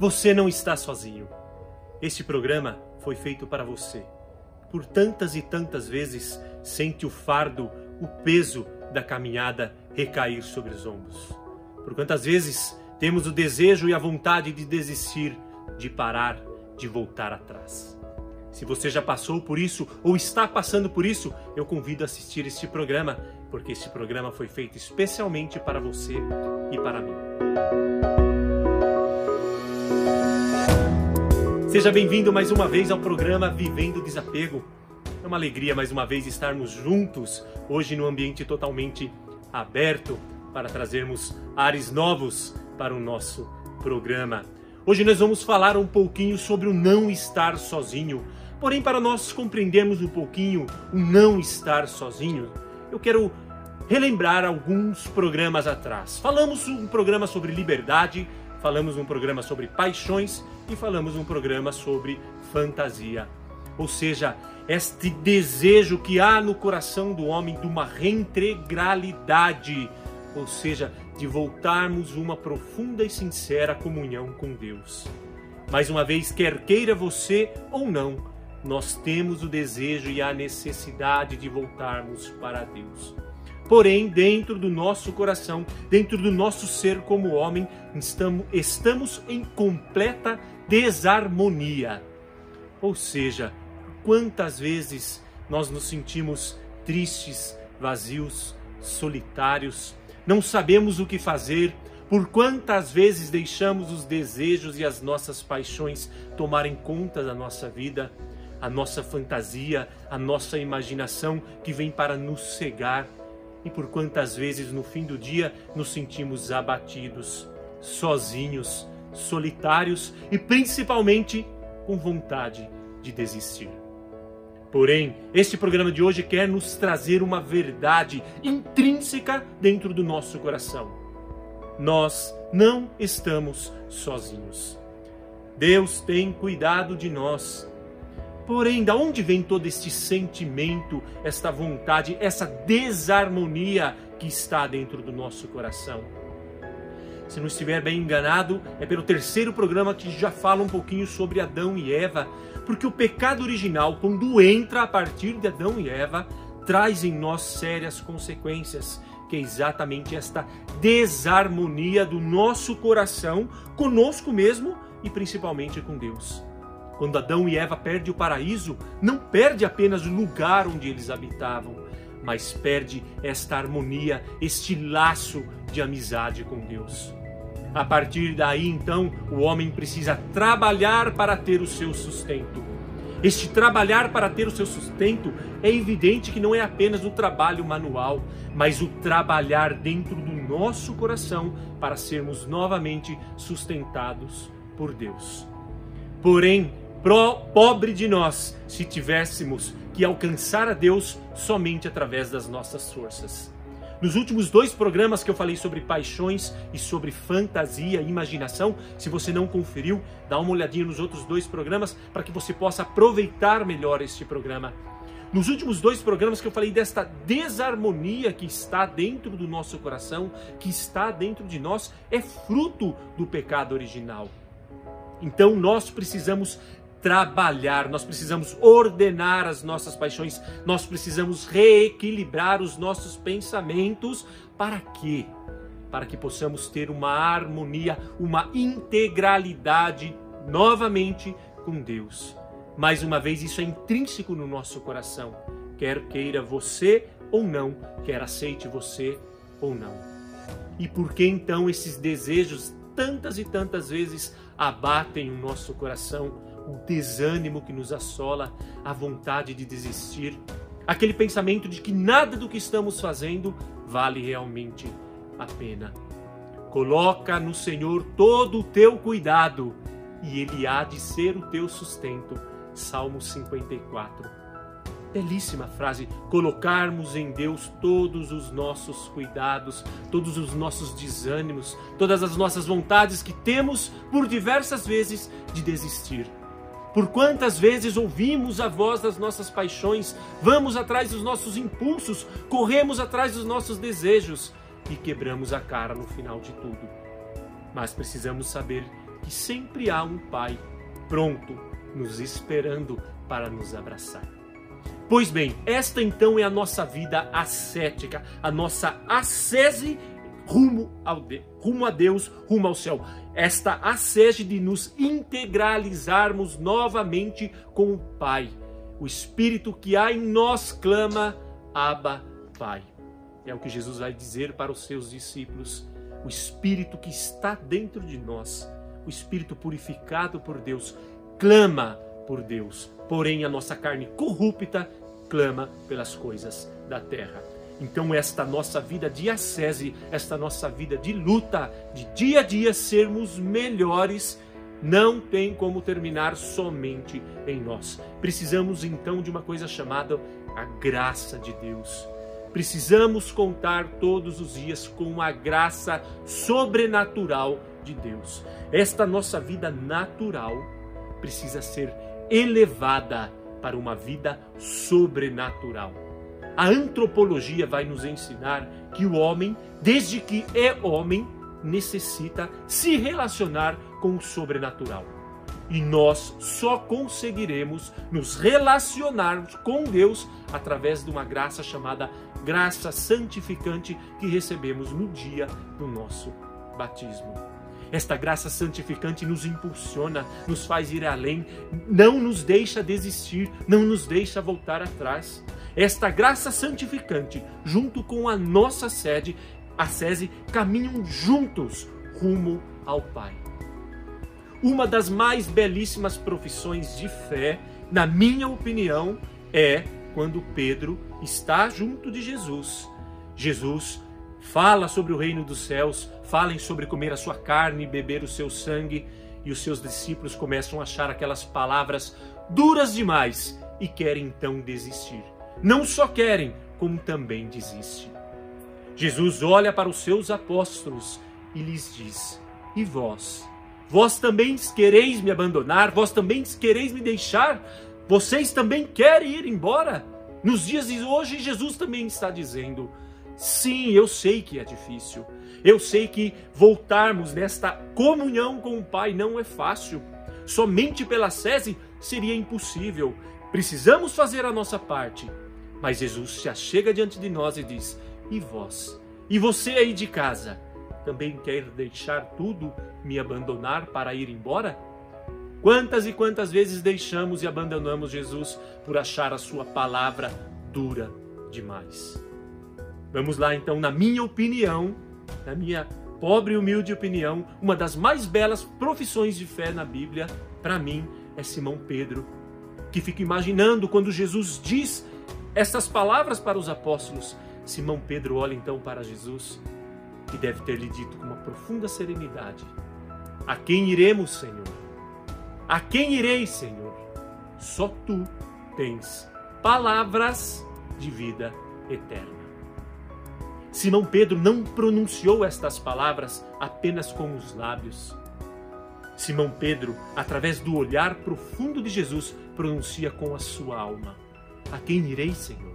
Você não está sozinho. Este programa foi feito para você. Por tantas e tantas vezes sente o fardo, o peso da caminhada recair sobre os ombros. Por quantas vezes temos o desejo e a vontade de desistir, de parar, de voltar atrás. Se você já passou por isso ou está passando por isso, eu convido a assistir este programa, porque este programa foi feito especialmente para você e para mim. Seja bem-vindo mais uma vez ao programa Vivendo Desapego. É uma alegria mais uma vez estarmos juntos, hoje num ambiente totalmente aberto, para trazermos ares novos para o nosso programa. Hoje nós vamos falar um pouquinho sobre o não estar sozinho. Porém, para nós compreendermos um pouquinho o não estar sozinho, eu quero relembrar alguns programas atrás. Falamos um programa sobre liberdade, falamos um programa sobre paixões e falamos um programa sobre fantasia. Ou seja, este desejo que há no coração do homem de uma reintegralidade ou seja, de voltarmos uma profunda e sincera comunhão com Deus. Mais uma vez, quer queira você ou não, nós temos o desejo e a necessidade de voltarmos para Deus. Porém, dentro do nosso coração, dentro do nosso ser como homem, estamos, estamos em completa desarmonia. Ou seja, quantas vezes nós nos sentimos tristes, vazios, solitários, não sabemos o que fazer, por quantas vezes deixamos os desejos e as nossas paixões tomarem conta da nossa vida, a nossa fantasia, a nossa imaginação que vem para nos cegar, e por quantas vezes no fim do dia nos sentimos abatidos, sozinhos, solitários e principalmente com vontade de desistir. Porém, este programa de hoje quer nos trazer uma verdade intrínseca dentro do nosso coração. Nós não estamos sozinhos. Deus tem cuidado de nós. Porém, da onde vem todo este sentimento, esta vontade, essa desarmonia que está dentro do nosso coração? Se não estiver bem enganado, é pelo terceiro programa que já fala um pouquinho sobre Adão e Eva, porque o pecado original, quando entra a partir de Adão e Eva, traz em nós sérias consequências, que é exatamente esta desarmonia do nosso coração conosco mesmo e principalmente com Deus. Quando Adão e Eva perdem o paraíso, não perde apenas o lugar onde eles habitavam, mas perde esta harmonia, este laço de amizade com Deus. A partir daí, então, o homem precisa trabalhar para ter o seu sustento. Este trabalhar para ter o seu sustento é evidente que não é apenas o trabalho manual, mas o trabalhar dentro do nosso coração para sermos novamente sustentados por Deus. Porém, pobre de nós se tivéssemos que alcançar a Deus somente através das nossas forças. Nos últimos dois programas que eu falei sobre paixões e sobre fantasia e imaginação, se você não conferiu, dá uma olhadinha nos outros dois programas para que você possa aproveitar melhor este programa. Nos últimos dois programas que eu falei desta desarmonia que está dentro do nosso coração, que está dentro de nós, é fruto do pecado original. Então nós precisamos trabalhar, nós precisamos ordenar as nossas paixões, nós precisamos reequilibrar os nossos pensamentos. Para quê? Para que possamos ter uma harmonia, uma integralidade novamente com Deus. Mais uma vez, isso é intrínseco no nosso coração, quer queira você ou não, quer aceite você ou não. E por que então esses desejos tantas e tantas vezes abatem o nosso coração? O desânimo que nos assola, a vontade de desistir, aquele pensamento de que nada do que estamos fazendo vale realmente a pena. Coloca no Senhor todo o teu cuidado e Ele há de ser o teu sustento. Salmo 54. Belíssima frase, colocarmos em Deus todos os nossos cuidados, todos os nossos desânimos, todas as nossas vontades que temos por diversas vezes de desistir. Por quantas vezes ouvimos a voz das nossas paixões, vamos atrás dos nossos impulsos, corremos atrás dos nossos desejos e quebramos a cara no final de tudo. Mas precisamos saber que sempre há um Pai pronto, nos esperando para nos abraçar. Pois bem, esta então é a nossa vida ascética, a nossa ascese rumo, ao de, rumo a Deus, rumo ao céu. Esta ascese de nos integralizarmos novamente com o Pai. O Espírito que há em nós clama, Abba, Pai. É o que Jesus vai dizer para os seus discípulos. O Espírito que está dentro de nós, o Espírito purificado por Deus, clama por Deus. Porém, a nossa carne corrupta clama pelas coisas da terra. Então, esta nossa vida de ascese, esta nossa vida de luta, de dia a dia sermos melhores, não tem como terminar somente em nós. Precisamos então de uma coisa chamada a graça de Deus. Precisamos contar todos os dias com a graça sobrenatural de Deus. Esta nossa vida natural precisa ser elevada para uma vida sobrenatural. A antropologia vai nos ensinar que o homem, desde que é homem, necessita se relacionar com o sobrenatural. E nós só conseguiremos nos relacionar com Deus através de uma graça chamada graça santificante que recebemos no dia do nosso batismo. Esta graça santificante nos impulsiona, nos faz ir além, não nos deixa desistir, não nos deixa voltar atrás. Esta graça santificante, junto com a nossa sede, a sese, caminham juntos rumo ao Pai. Uma das mais belíssimas profissões de fé, na minha opinião, é quando Pedro está junto de Jesus. Jesus fala sobre o reino dos céus, falem sobre comer a sua carne e beber o seu sangue, e os seus discípulos começam a achar aquelas palavras duras demais e querem então desistir. Não só querem, como também desistem. Jesus olha para os seus apóstolos e lhes diz: E vós? Vós também quereis me abandonar? Vós também quereis me deixar? Vocês também querem ir embora? Nos dias de hoje, Jesus também está dizendo: Sim, eu sei que é difícil. Eu sei que voltarmos nesta comunhão com o Pai não é fácil. Somente pela sese seria impossível. Precisamos fazer a nossa parte. Mas Jesus se achega diante de nós e diz: E vós? E você aí de casa? Também quer deixar tudo, me abandonar para ir embora? Quantas e quantas vezes deixamos e abandonamos Jesus por achar a sua palavra dura demais? Vamos lá então, na minha opinião, na minha pobre e humilde opinião, uma das mais belas profissões de fé na Bíblia, para mim, é Simão Pedro, que fica imaginando quando Jesus diz estas palavras para os apóstolos. Simão Pedro olha então para Jesus e deve ter lhe dito com uma profunda serenidade: A quem iremos, Senhor? A quem irei, Senhor? Só tu tens palavras de vida eterna. Simão Pedro não pronunciou estas palavras apenas com os lábios. Simão Pedro, através do olhar profundo de Jesus, pronuncia com a sua alma: A quem irei, Senhor?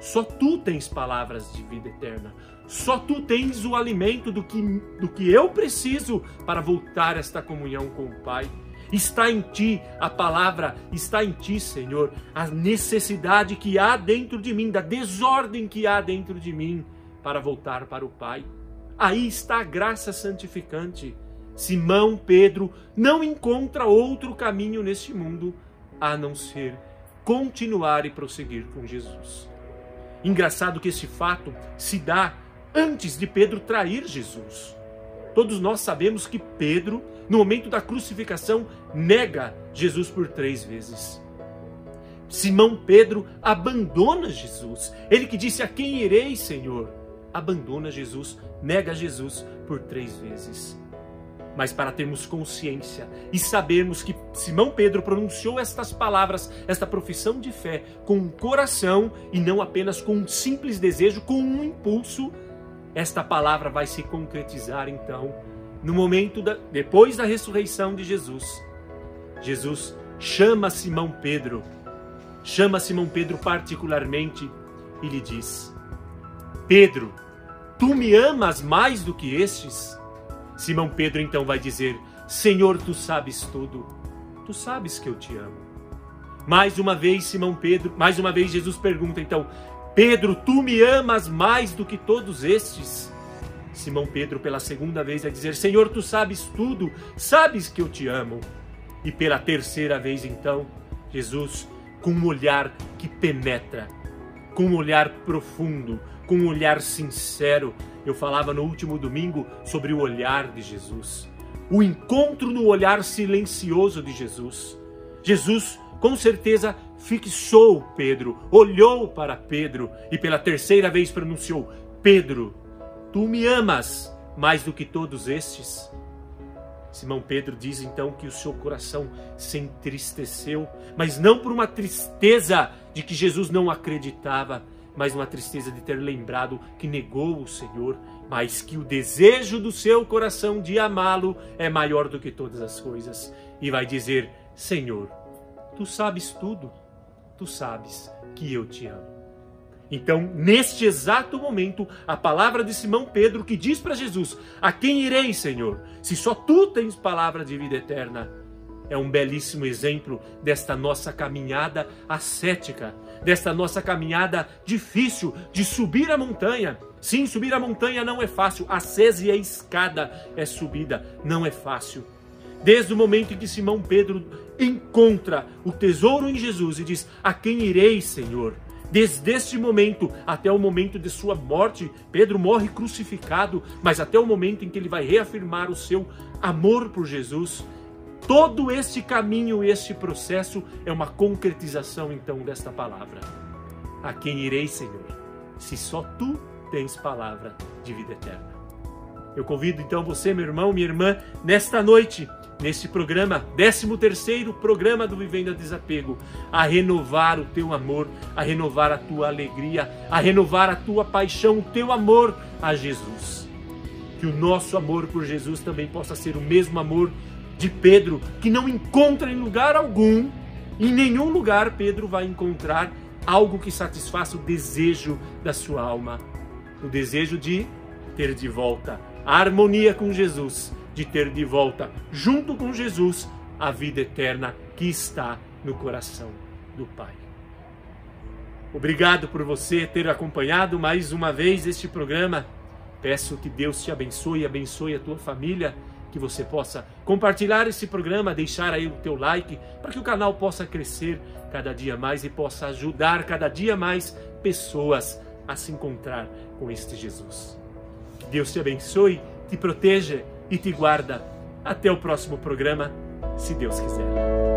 Só tu tens palavras de vida eterna. Só tu tens o alimento do que, do que eu preciso para voltar a esta comunhão com o Pai. Está em ti a palavra, está em ti, Senhor, a necessidade que há dentro de mim, da desordem que há dentro de mim para voltar para o Pai. Aí está a graça santificante. Simão Pedro não encontra outro caminho neste mundo a não ser continuar e prosseguir com Jesus. Engraçado que esse fato se dá antes de Pedro trair Jesus. Todos nós sabemos que Pedro, no momento da crucificação, nega Jesus por três vezes. Simão Pedro abandona Jesus. Ele que disse: A quem irei, Senhor? Abandona Jesus, nega Jesus por três vezes. Mas para termos consciência e sabermos que Simão Pedro pronunciou estas palavras, esta profissão de fé, com um coração e não apenas com um simples desejo, com um impulso, esta palavra vai se concretizar então no momento da, depois da ressurreição de Jesus. Jesus chama Simão Pedro, chama Simão Pedro particularmente e lhe diz: Pedro, tu me amas mais do que estes? Simão Pedro então vai dizer: Senhor, tu sabes tudo. Tu sabes que eu te amo. Mais uma vez, Simão Pedro, mais uma vez Jesus pergunta então: Pedro, tu me amas mais do que todos estes? Simão Pedro, pela segunda vez, vai dizer: Senhor, tu sabes tudo, sabes que eu te amo. E pela terceira vez, então, Jesus, com um olhar que penetra, com um olhar profundo, com um olhar sincero. Eu falava no último domingo sobre o olhar de Jesus, o encontro no olhar silencioso de Jesus. Jesus, com certeza, fixou Pedro, olhou para Pedro e pela terceira vez pronunciou: Pedro, tu me amas mais do que todos estes? Simão Pedro diz então que o seu coração se entristeceu, mas não por uma tristeza de que Jesus não acreditava, mas uma tristeza de ter lembrado que negou o Senhor, mas que o desejo do seu coração de amá-lo é maior do que todas as coisas. E vai dizer: Senhor, tu sabes tudo, tu sabes que eu te amo. Então, neste exato momento, a palavra de Simão Pedro que diz para Jesus: A quem irei, Senhor? Se só tu tens palavra de vida eterna. É um belíssimo exemplo desta nossa caminhada ascética, desta nossa caminhada difícil de subir a montanha. Sim, subir a montanha não é fácil, a e a escada é subida, não é fácil. Desde o momento em que Simão Pedro encontra o tesouro em Jesus e diz: A quem irei, Senhor? Desde este momento até o momento de sua morte, Pedro morre crucificado, mas até o momento em que ele vai reafirmar o seu amor por Jesus, todo este caminho, este processo é uma concretização então desta palavra. A quem irei, Senhor, se só tu tens palavra de vida eterna? Eu convido então você, meu irmão, minha irmã, nesta noite neste programa, 13 terceiro programa do Vivendo a Desapego, a renovar o teu amor, a renovar a tua alegria, a renovar a tua paixão, o teu amor a Jesus. Que o nosso amor por Jesus também possa ser o mesmo amor de Pedro, que não encontra em lugar algum, em nenhum lugar Pedro vai encontrar algo que satisfaça o desejo da sua alma, o desejo de ter de volta a harmonia com Jesus, de ter de volta, junto com Jesus, a vida eterna que está no coração do Pai. Obrigado por você ter acompanhado mais uma vez este programa. Peço que Deus te abençoe e abençoe a tua família, que você possa compartilhar esse programa, deixar aí o teu like, para que o canal possa crescer cada dia mais e possa ajudar cada dia mais pessoas a se encontrar com este Jesus. Que Deus te abençoe, te proteja e te guarda. Até o próximo programa, se Deus quiser.